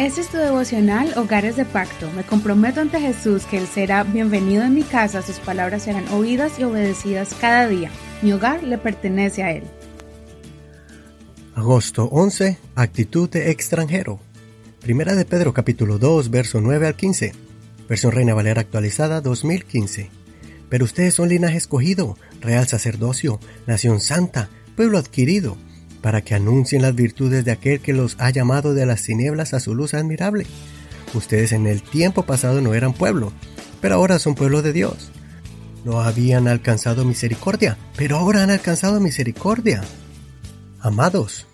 Este es tu devocional Hogares de Pacto. Me comprometo ante Jesús que Él será bienvenido en mi casa, sus palabras serán oídas y obedecidas cada día. Mi hogar le pertenece a Él. Agosto 11. Actitud de extranjero. Primera de Pedro capítulo 2, verso 9 al 15. Versión Reina Valera actualizada 2015. Pero ustedes son linaje escogido, real sacerdocio, nación santa, pueblo adquirido para que anuncien las virtudes de aquel que los ha llamado de las tinieblas a su luz admirable. Ustedes en el tiempo pasado no eran pueblo, pero ahora son pueblo de Dios. No habían alcanzado misericordia, pero ahora han alcanzado misericordia. Amados,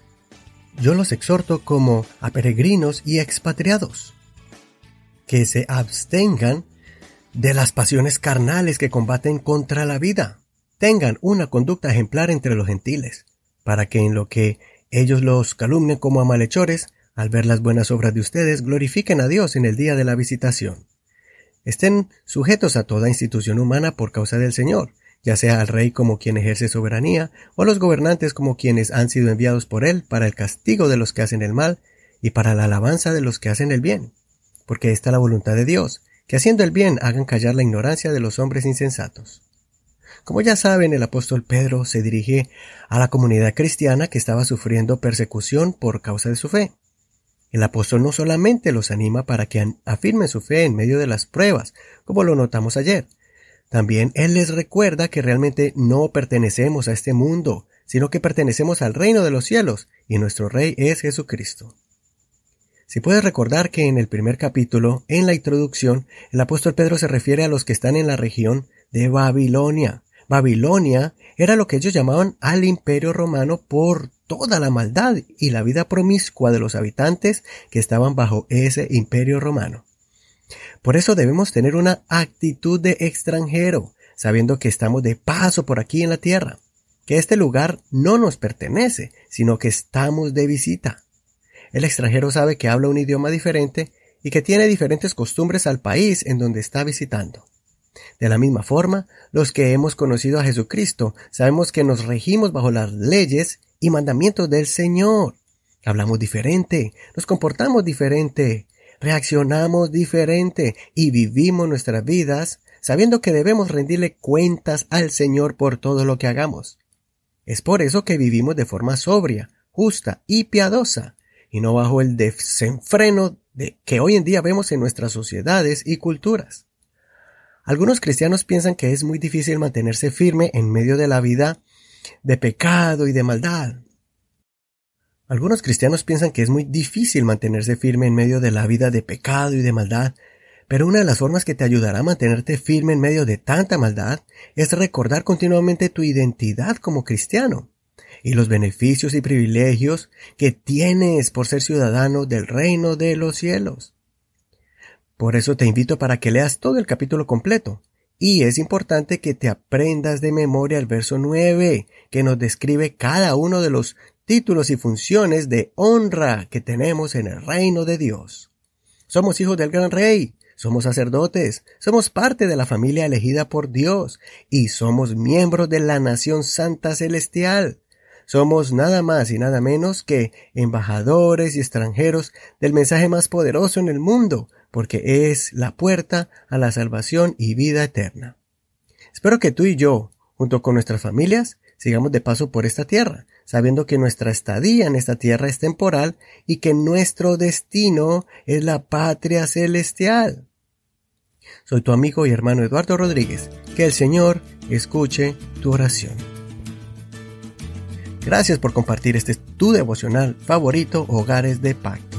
yo los exhorto como a peregrinos y expatriados, que se abstengan de las pasiones carnales que combaten contra la vida. Tengan una conducta ejemplar entre los gentiles para que en lo que ellos los calumnen como a malhechores, al ver las buenas obras de ustedes, glorifiquen a Dios en el día de la visitación. Estén sujetos a toda institución humana por causa del Señor, ya sea al rey como quien ejerce soberanía, o a los gobernantes como quienes han sido enviados por él para el castigo de los que hacen el mal y para la alabanza de los que hacen el bien. Porque esta es la voluntad de Dios, que haciendo el bien hagan callar la ignorancia de los hombres insensatos. Como ya saben, el apóstol Pedro se dirige a la comunidad cristiana que estaba sufriendo persecución por causa de su fe. El apóstol no solamente los anima para que afirmen su fe en medio de las pruebas, como lo notamos ayer, también él les recuerda que realmente no pertenecemos a este mundo, sino que pertenecemos al reino de los cielos, y nuestro rey es Jesucristo. Si puedes recordar que en el primer capítulo, en la introducción, el apóstol Pedro se refiere a los que están en la región de Babilonia, Babilonia era lo que ellos llamaban al imperio romano por toda la maldad y la vida promiscua de los habitantes que estaban bajo ese imperio romano. Por eso debemos tener una actitud de extranjero, sabiendo que estamos de paso por aquí en la tierra, que este lugar no nos pertenece, sino que estamos de visita. El extranjero sabe que habla un idioma diferente y que tiene diferentes costumbres al país en donde está visitando. De la misma forma, los que hemos conocido a Jesucristo sabemos que nos regimos bajo las leyes y mandamientos del Señor. Hablamos diferente, nos comportamos diferente, reaccionamos diferente y vivimos nuestras vidas sabiendo que debemos rendirle cuentas al Señor por todo lo que hagamos. Es por eso que vivimos de forma sobria, justa y piadosa, y no bajo el desenfreno de que hoy en día vemos en nuestras sociedades y culturas. Algunos cristianos piensan que es muy difícil mantenerse firme en medio de la vida de pecado y de maldad. Algunos cristianos piensan que es muy difícil mantenerse firme en medio de la vida de pecado y de maldad, pero una de las formas que te ayudará a mantenerte firme en medio de tanta maldad es recordar continuamente tu identidad como cristiano y los beneficios y privilegios que tienes por ser ciudadano del reino de los cielos. Por eso te invito para que leas todo el capítulo completo. Y es importante que te aprendas de memoria el verso 9, que nos describe cada uno de los títulos y funciones de honra que tenemos en el reino de Dios. Somos hijos del gran rey, somos sacerdotes, somos parte de la familia elegida por Dios y somos miembros de la nación santa celestial. Somos nada más y nada menos que embajadores y extranjeros del mensaje más poderoso en el mundo, porque es la puerta a la salvación y vida eterna. Espero que tú y yo, junto con nuestras familias, sigamos de paso por esta tierra, sabiendo que nuestra estadía en esta tierra es temporal y que nuestro destino es la patria celestial. Soy tu amigo y hermano Eduardo Rodríguez. Que el Señor escuche tu oración. Gracias por compartir este tu devocional favorito Hogares de Pacto.